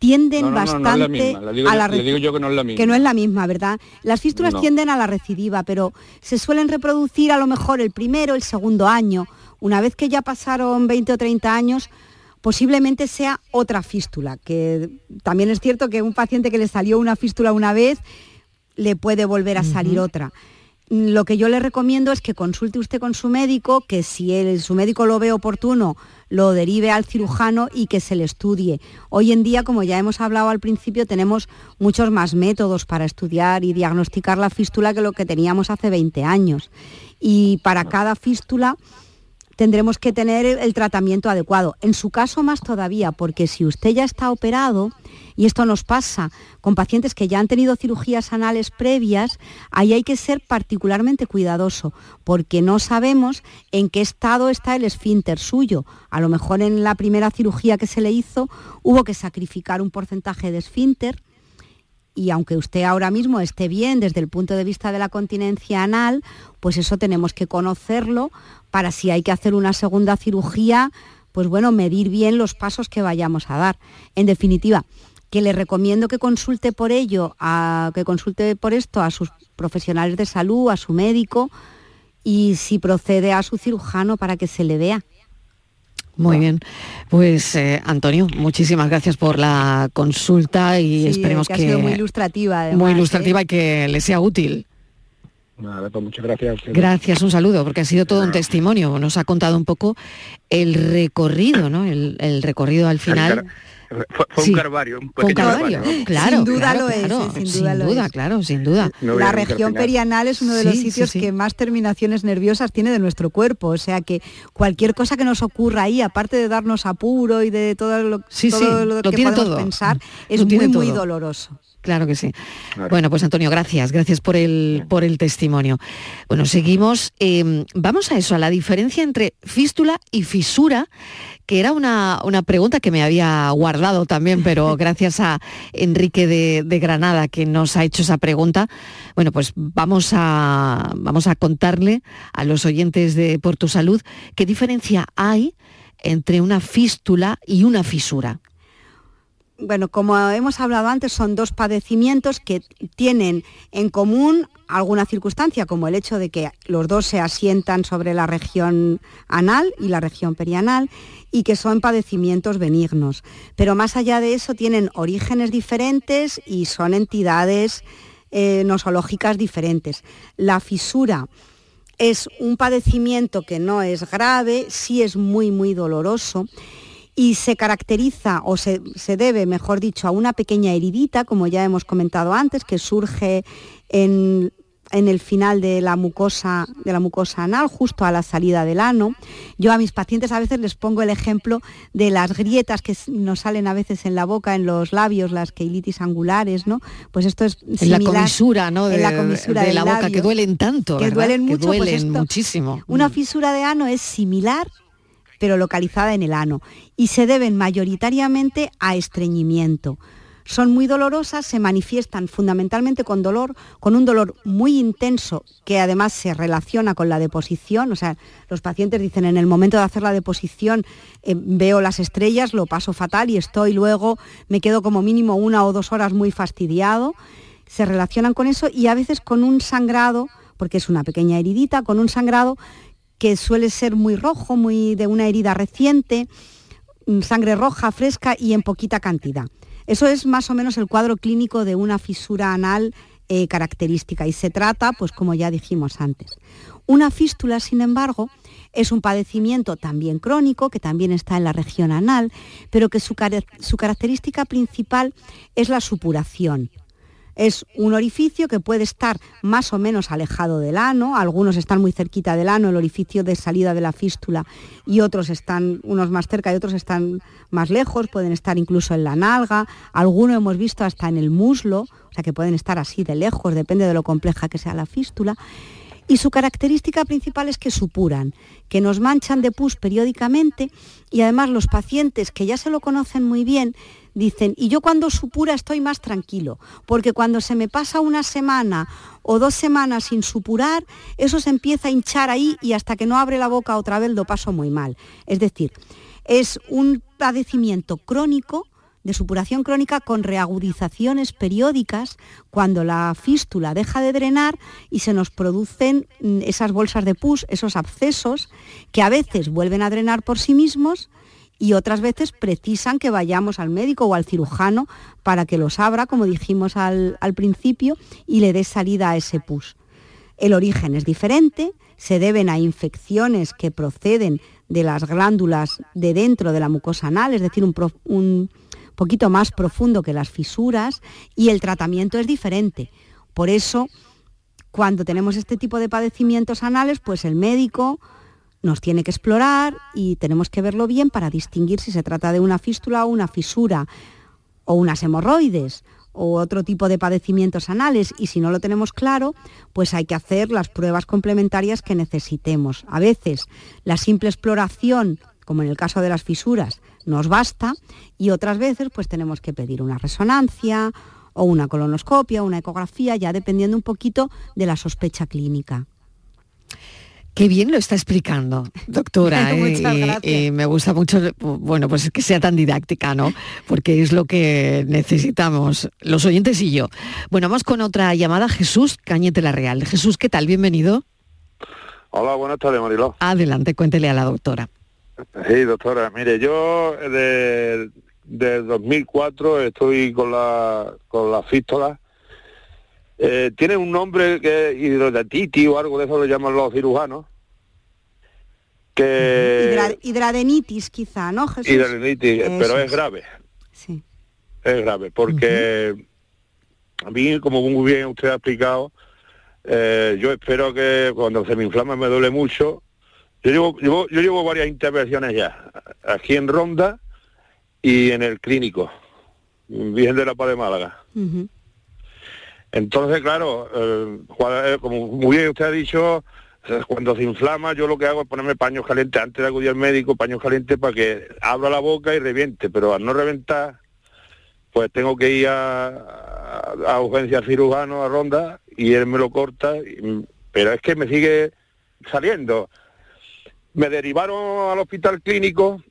tienden No, no, no, bastante no es la misma. Le digo, a la le reci- digo yo que no es la misma. que no es la misma, ¿verdad? Las fístulas tienden a la recidiva, pero se suelen reproducir a lo mejor el primero, el segundo año. Una vez que ya pasaron 20 o 30 años, posiblemente sea otra fístula, que también es cierto que un paciente que le salió una fístula una vez, le puede volver a salir otra. Lo que yo le recomiendo es que consulte usted con su médico, que si su médico lo ve oportuno, lo derive al cirujano y que se le estudie. Hoy en día, como ya hemos hablado al principio, tenemos muchos más métodos para estudiar y diagnosticar la fístula que lo que teníamos hace 20 años. Y para cada fístula tendremos que tener el tratamiento adecuado. En su caso más todavía, porque si usted ya está operado, y esto nos pasa con pacientes que ya han tenido cirugías anales previas, ahí hay que ser particularmente cuidadoso, porque no sabemos en qué estado está el esfínter suyo. A lo mejor en la primera cirugía que se le hizo hubo que sacrificar un porcentaje de esfínter, y aunque usted ahora mismo esté bien desde el punto de vista de la continencia anal, pues eso tenemos que conocerlo para si hay que hacer una segunda cirugía, pues bueno, medir bien los pasos que vayamos a dar. En definitiva, que le recomiendo que consulte por ello, a, que consulte por esto a sus profesionales de salud, a su médico y si procede a su cirujano para que se le vea. Muy bien. Pues eh, Antonio, muchísimas gracias por la consulta y Sí, esperemos que que... ha sido muy ilustrativa. además, muy ¿eh? ilustrativa y que le sea útil. Nada, pues muchas gracias. a ustedes. Gracias, un saludo, porque ha sido todo un testimonio. Nos ha contado un poco el recorrido, ¿no? El, el recorrido al final. Fue, fue Sí. un calvario, un pequeño calvario, calvario. claro. Sin duda claro, lo es, claro, ¿eh? sin duda lo es. claro, sin duda. No la región perianal es uno de los Sí, sitios sí. que más terminaciones nerviosas tiene de nuestro cuerpo, o sea que cualquier cosa que nos ocurra ahí, aparte de darnos apuro y de todo lo, Sí, todo sí, lo lo que tiene podemos todo. pensar, es Lo muy muy doloroso. Claro que sí. Claro. Bueno, pues Antonio, gracias, gracias por el, por el testimonio. Bueno, seguimos. eh, vamos a eso, a la diferencia entre fístula y fisura, que era una, una pregunta que me había guardado también, pero gracias a Enrique de, de Granada que nos ha hecho esa pregunta, bueno, pues vamos a, vamos a contarle a los oyentes de Por tu Salud qué diferencia hay entre una fístula y una fisura. Bueno, como hemos hablado antes, son dos padecimientos que tienen en común alguna circunstancia, como el hecho de que los dos se asientan sobre la región anal y la región perianal y que son padecimientos benignos. Pero más allá de eso tienen orígenes diferentes y son entidades eh, nosológicas diferentes. La fisura es un padecimiento que no es grave, sí es muy, muy doloroso y se caracteriza o se, se debe, mejor dicho, a una pequeña heridita, como ya hemos comentado antes, que surge en, en el final de la mucosa de la mucosa anal, justo a la salida del ano. Yo a mis pacientes a veces les pongo el ejemplo de las grietas que nos salen a veces en la boca, en los labios, las queilitis angulares, ¿no? Pues esto es En la comisura, ¿no? De, en la comisura de la boca, que duelen tanto, que ¿verdad? duelen mucho, pues duelen esto- muchísimo. Una Mm. fisura de ano es similar, pero localizada en el ano, y se deben mayoritariamente a estreñimiento. Son muy dolorosas, se manifiestan fundamentalmente con dolor, con un dolor muy intenso que además se relaciona con la deposición. O sea, los pacientes dicen en el momento de hacer la deposición eh, veo las estrellas, lo paso fatal y estoy luego, me quedo como mínimo una o dos horas muy fastidiado. Se relacionan con eso y a veces con un sangrado, porque es una pequeña heridita, con un sangrado que suele ser muy rojo, muy de una herida reciente, mm, sangre roja, fresca y en poquita cantidad. Eso es más o menos el cuadro clínico de una fisura anal eh, característica y se trata, pues como ya dijimos antes. Una fístula, sin embargo, es un padecimiento también crónico, que también está en la región anal, pero que su, cara- su característica principal es la supuración. Es un orificio que puede estar más o menos alejado del ano, algunos están muy cerquita del ano, el orificio de salida de la fístula, y otros están, unos más cerca y otros están más lejos, pueden estar incluso en la nalga, algunos hemos visto hasta en el muslo, o sea que pueden estar así de lejos, depende de lo compleja que sea la fístula. Y su característica principal es que supuran, que nos manchan de pus periódicamente y además los pacientes que ya se lo conocen muy bien dicen, y yo cuando supura estoy más tranquilo, porque cuando se me pasa una semana o dos semanas sin supurar, eso se empieza a hinchar ahí y hasta que no abre la boca otra vez lo paso muy mal. Es decir, es un padecimiento crónico de supuración crónica con reagudizaciones periódicas cuando la fístula deja de drenar y se nos producen mm, esas bolsas de pus, esos abscesos que a veces vuelven a drenar por sí mismos y otras veces precisan que vayamos al médico o al cirujano para que los abra, como dijimos al, principio, y le dé salida a ese pus. El origen es diferente, se deben a infecciones que proceden de las glándulas de dentro de la mucosa anal, es decir, un poquito más profundo que las fisuras, y el tratamiento es diferente. Por eso, cuando tenemos este tipo de padecimientos anales, pues el médico nos tiene que explorar y tenemos que verlo bien para distinguir si se trata de una fístula o una fisura, o unas hemorroides, o otro tipo de padecimientos anales y si no lo tenemos claro, pues hay que hacer las pruebas complementarias que necesitemos. A veces la simple exploración, como en el caso de las fisuras, nos basta y otras veces pues tenemos que pedir una resonancia o una colonoscopia, una ecografía, ya dependiendo un poquito de la sospecha clínica. Qué bien lo está explicando, doctora. ¿eh? Gracias. y me gusta mucho, bueno, pues que sea tan didáctica, ¿no? Porque es lo que necesitamos, los oyentes y yo. Bueno, vamos con otra llamada, Jesús Cañete La Real. Jesús, ¿qué tal? Bienvenido. Hola, buenas tardes, Mariló. Adelante, cuéntele a la doctora. Sí, doctora. Mire, yo de, de 2004 estoy con la con la fístola. Eh, tiene un nombre que hidrodatitis o algo de eso lo llaman los cirujanos. Que Hidra- hidradenitis quizá, ¿no, Jesús? hidradenitis, Eso pero es es. grave. Sí. Es grave, porque a mí, como muy bien usted ha explicado, eh, yo espero que cuando se me inflama me duele mucho. Yo llevo, llevo- yo llevo varias intervenciones ya, aquí en Ronda y en el clínico, Virgen de la Paz de Málaga. Entonces, claro, eh, eh, como muy bien usted ha dicho, eh, cuando se inflama yo lo que hago es ponerme paños calientes antes de acudir al médico, paños calientes para que abra la boca y reviente, pero al no reventar, pues tengo que ir a, a, a urgencia cirujano, a ronda, y él me lo corta, pero es que me sigue saliendo. Me derivaron al hospital clínico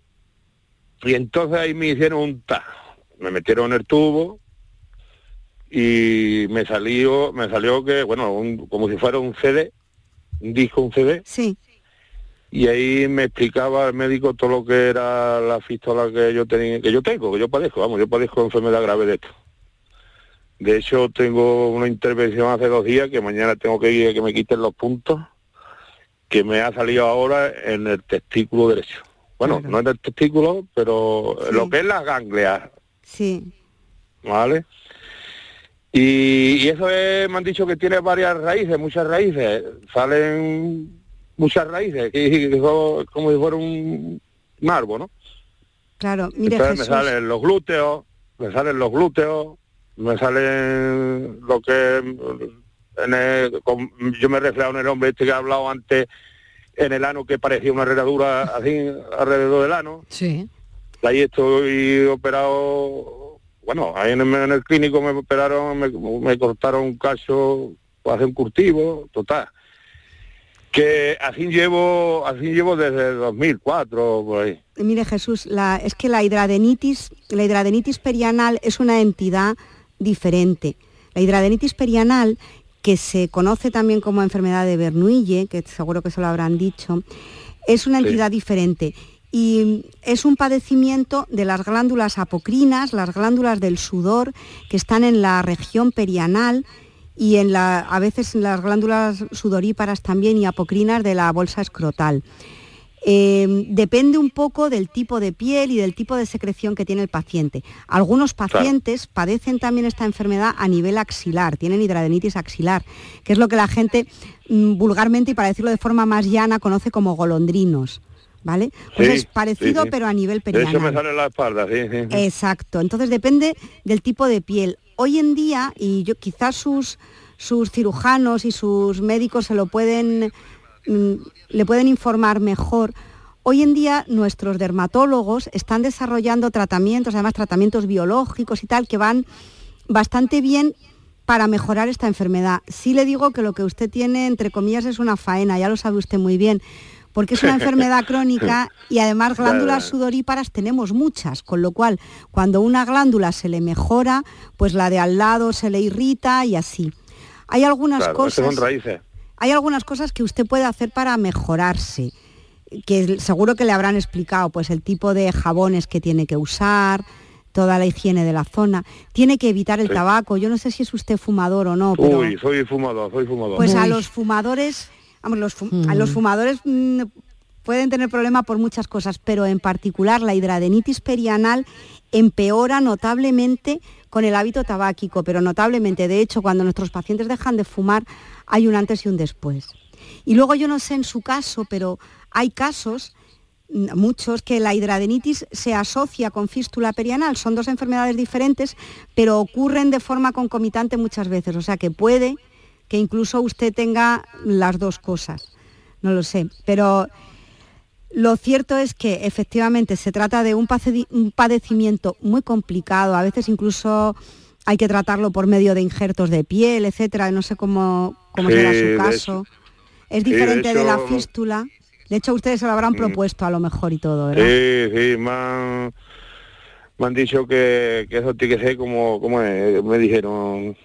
y entonces ahí me hicieron un TAC. Me metieron en el tubo, y me salió me salió que bueno un- como si fuera un CD un disco un CD sí. Y ahí me explicaba el médico todo lo que era la fístula que yo tenía que yo tengo que yo padezco vamos yo padezco enfermedad grave de esto. De hecho tengo una intervención hace dos días que mañana tengo que ir a que me quiten los puntos que me ha salido ahora en el testículo derecho. Bueno no en el testículo pero lo que es las ganglias Sí. ¿vale? Y, y eso es, me han dicho que tiene varias raíces, muchas raíces, salen muchas raíces, son como si fuera un, un árbol, ¿no? Claro, mire Entonces Jesús. me salen los glúteos, me salen los glúteos, me salen lo que en el- con- yo me he reflejado en el hombre este que ha hablado antes en el ano que parecía una herradura así alrededor del ano. Sí. Ahí estoy operado, bueno, ahí en el, en el clínico me operaron, me, me cortaron un cacho para hacer un curtivo, total. Que así llevo, así llevo desde el 2004, por ahí. Mire Jesús, la- es que la hidradenitis, la hidradenitis perianal es una entidad diferente. La hidradenitis perianal, que se conoce también como enfermedad de Bernoulli, que seguro que se lo habrán dicho, es una Sí. entidad diferente. Y es un padecimiento de las glándulas apocrinas, las glándulas del sudor, que están en la región perianal y en la, a veces en las glándulas sudoríparas también y apocrinas de la bolsa escrotal. Eh, depende un poco del tipo de piel y del tipo de secreción que tiene el paciente. Algunos pacientes padecen también esta enfermedad a nivel axilar, tienen hidradenitis axilar, que es lo que la gente mm, vulgarmente y para decirlo de forma más llana conoce como golondrinos. ¿Vale? Pues Sí, es parecido sí, sí. pero a nivel De hecho me perianal. sale en la espalda, sí. Exacto, entonces depende del tipo de piel. Hoy en día, y yo quizás sus, sus cirujanos y sus médicos se lo pueden, mm, le pueden informar mejor. Hoy en día nuestros dermatólogos están desarrollando tratamientos, además tratamientos biológicos y tal, que van bastante bien para mejorar esta enfermedad. Sí le digo que lo que usted tiene, entre comillas, es una faena, ya lo sabe usted muy bien, porque es una enfermedad crónica y además glándulas sudoríparas tenemos muchas, con lo cual cuando una glándula se le mejora, pues la de al lado se le irrita y así. Hay algunas Claro, cosas son raíces. hay algunas cosas que usted puede hacer para mejorarse, que seguro que le habrán explicado, pues el tipo de jabones que tiene que usar, toda la higiene de la zona. Tiene que evitar el Sí. tabaco. Yo no sé si es usted fumador o no, pero Uy, soy fumador, soy fumador. pues a los fumadores, vamos, los, a los fumadores mm, pueden tener problema por muchas cosas, pero en particular la hidradenitis perianal empeora notablemente con el hábito tabáquico, pero notablemente. De hecho, cuando nuestros pacientes dejan de fumar, hay un antes y un después. Y luego yo no sé en su caso, pero hay casos mm, muchos que la hidradenitis se asocia con fístula perianal. Son dos enfermedades diferentes, pero ocurren de forma concomitante muchas veces. O sea que puede que incluso usted tenga las dos cosas. No lo sé. Pero lo cierto es que efectivamente se trata de un, padecimiento muy complicado. A veces incluso hay que tratarlo por medio de injertos de piel, etcétera. No sé cómo, cómo Sí, será su caso. Es sí, de diferente de, la fístula. De hecho, ustedes se lo habrán Mm. propuesto a lo mejor y todo, ¿verdad? Sí, sí, me han, me han dicho que, que eso tiene que ser como, como es, me dijeron,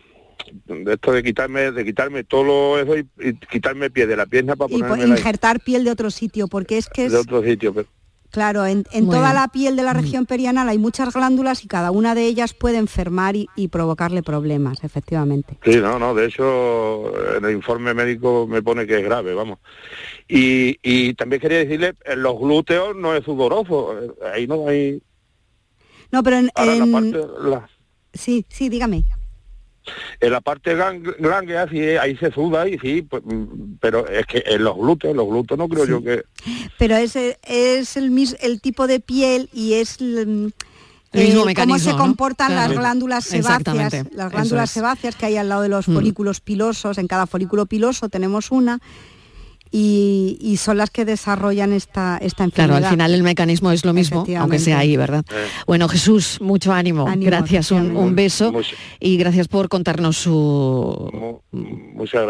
esto de quitarme, de quitarme todo lo- eso y, y quitarme pie de la pierna para Y po- ponerme injertar piel de otro sitio, porque es que es, de otro sitio. pero- Claro, en, toda la piel de la región perianal hay muchas glándulas y cada una de ellas puede enfermar y, provocarle problemas, efectivamente. Sí, no, no, de hecho en el informe médico me pone que es grave, vamos. Y, también quería decirle, los glúteos no es sudoroso, ahí no hay... No, pero en... Sí, sí, dígame. En la parte glándula sí, ahí se suda y sí, pues, mm, pero es que en los glúteos, los glúteos no creo yo que... Pero ese es el, el tipo de piel y es... El, mismo cómo se comportan las glándulas sebáceas, las glándulas sebáceas que hay al lado de los mm. folículos pilosos, en cada folículo piloso tenemos una, y, son las que desarrollan esta, esta enfermedad. Claro, al final el mecanismo es lo mismo, aunque sea ahí, ¿verdad? Eh. Bueno, Jesús, mucho ánimo. gracias, un, beso y gracias por contarnos su,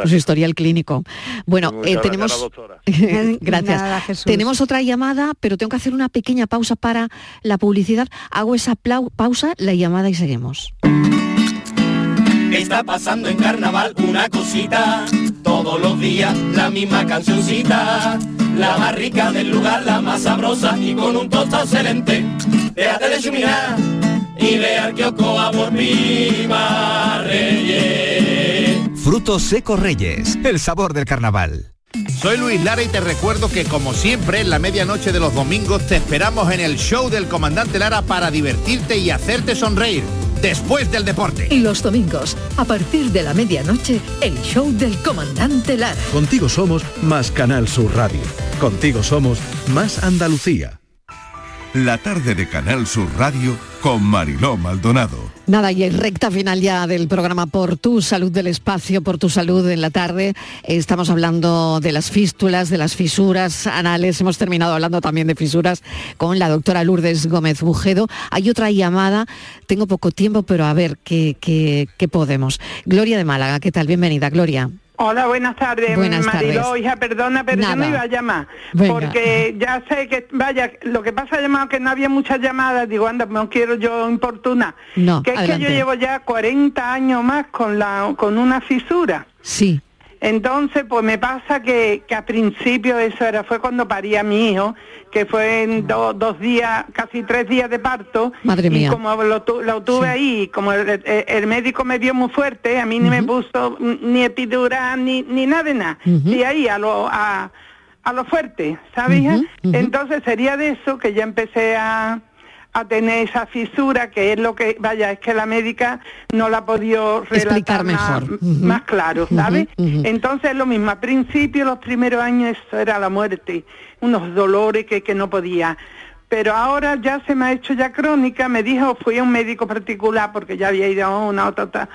su historial clínico. Bueno, eh, tenemos... gracias. tenemos otra llamada, pero tengo que hacer una pequeña pausa para la publicidad. Hago esa pausa, la llamada y seguimos. Está pasando en carnaval una cosita, todos los días la misma cancioncita, la más rica del lugar, la más sabrosa y con un tosto excelente. Déjate de chuminar y ve al kiosco a por Reyes. Frutos secos Reyes, el sabor del carnaval. Soy Luis Lara y te recuerdo que como siempre en la medianoche de los domingos te esperamos en el show del comandante Lara para divertirte y hacerte sonreír después del deporte. Y los domingos, a partir de la medianoche, el show del comandante Lara. Contigo somos más Canal Sur Radio. Contigo somos más Andalucía. La tarde de Canal Sur Radio con Mariló Maldonado. Nada, y en recta final ya del programa Por tu salud del espacio, por tu salud en la tarde. Estamos hablando de las fístulas, de las fisuras anales. Hemos terminado hablando también de fisuras con la doctora Lourdes Gómez Bujedo. Hay otra llamada, tengo poco tiempo, pero a ver qué, qué, qué podemos. Gloria de Málaga, ¿qué tal? Bienvenida, Gloria. Hola, buenas tardes, buenas Mariló, hija, perdona, pero yo no iba a llamar, porque ya sé que, vaya, lo que pasa llamado que no había muchas llamadas, digo, anda, no quiero yo importunar, no, que es que yo llevo ya 40 años más con la con una fisura. Sí. Entonces, pues me pasa que, que a principio eso era, fue cuando parí a mi hijo, que fue en dos días, casi tres días de parto. Madre mía. Y como lo, tuve ahí, como el, médico me vio muy fuerte, a mí ni me puso ni epidural ni, ni nada de nada. Y ahí a lo, a, a lo fuerte, ¿sabes? Entonces sería de eso que ya empecé a a tener esa fisura, que es lo que, vaya, es que la médica no la ha podido relatar mejor. Más, claro, ¿sabes? Entonces lo mismo, al principio, los primeros años, eso era la muerte, unos dolores que, que no podía. Pero ahora ya se me ha hecho ya crónica, me dijo, fui a un médico particular, porque ya había ido a una otra, otra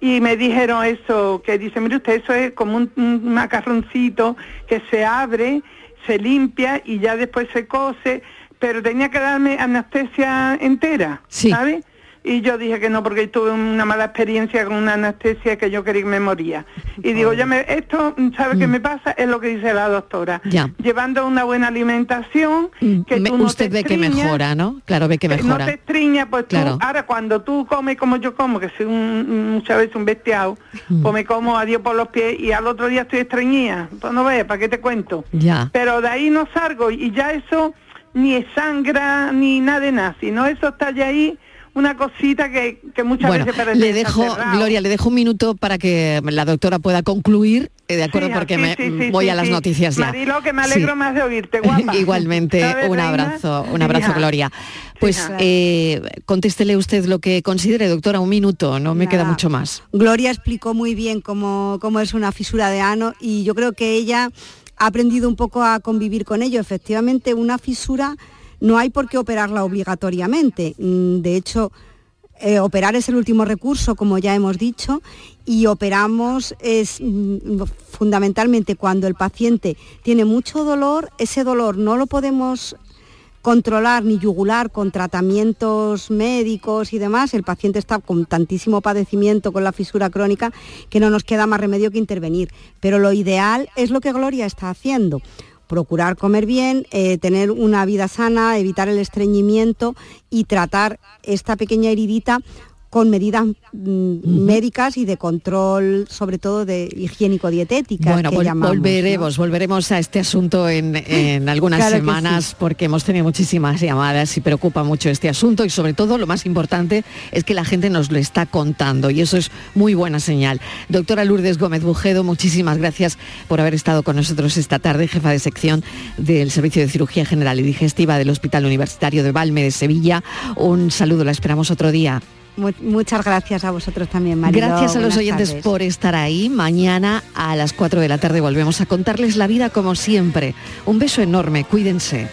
y me dijeron eso, que dice, mire usted, eso es como un, un macarroncito que se abre, se limpia y ya después se cose pero tenía que darme anestesia entera, ¿sabes? Y yo dije que no, porque tuve una mala experiencia con una anestesia que yo quería que me moría. Y digo, ya me, esto, ¿sabe qué mm. me pasa? Es lo que dice la doctora. Llevando una buena alimentación, mm, que tú no Usted ve que mejora, ¿no? Claro, ve que mejora. no te estriña, pues tú, ahora cuando tú comes como yo como, que soy un, muchas veces un bestiado, mm. pues me como a Dios por los pies y al otro día estoy estreñida. Pues no veas, ¿para qué te cuento? Ya. Pero de ahí no salgo y ya eso ni es sangra, ni nada de nada, sino eso está ya ahí una cosita que, que muchas veces parece le dejo Gloria le dejo un minuto para que la doctora pueda concluir eh, de acuerdo porque me voy a las noticias ya. Marilo que me alegro más de oírte guapa. Igualmente un abrazo un abrazo Gloria. Pues eh, contéstele usted lo que considere doctora un minuto no me queda mucho más. Gloria explicó muy bien cómo, cómo es una fisura de ano y yo creo que ella ha aprendido un poco a convivir con ello. Efectivamente, una fisura no hay por qué operarla obligatoriamente. Mm, de hecho, eh, operar es el último recurso, como ya hemos dicho, y operamos es mm, fundamentalmente cuando el paciente tiene mucho dolor, ese dolor no lo podemos controlar ni yugular con tratamientos médicos y demás, el paciente está con tantísimo padecimiento con la fisura crónica que no nos queda más remedio que intervenir. Pero lo ideal es lo que Gloria está haciendo procurar comer bien, eh, tener una vida sana, evitar el estreñimiento y tratar esta pequeña heridita con medidas mm, médicas y de control, sobre todo de higiénico-dietética. Bueno, volveremos, volveremos a este asunto en, algunas semanas porque hemos tenido muchísimas llamadas y preocupa mucho este asunto y sobre todo lo más importante es que la gente nos lo está contando y eso es muy buena señal. Doctora Lourdes Gómez Bujedo, muchísimas gracias por haber estado con nosotros esta tarde, jefa de sección del Servicio de Cirugía General y Digestiva del Hospital Universitario de Valme de Sevilla. Un saludo, la esperamos otro día. Muchas gracias a vosotros también, María. Gracias a los oyentes por estar ahí. Mañana a las 4 de la tarde volvemos a contarles la vida como siempre. Un beso enorme, cuídense.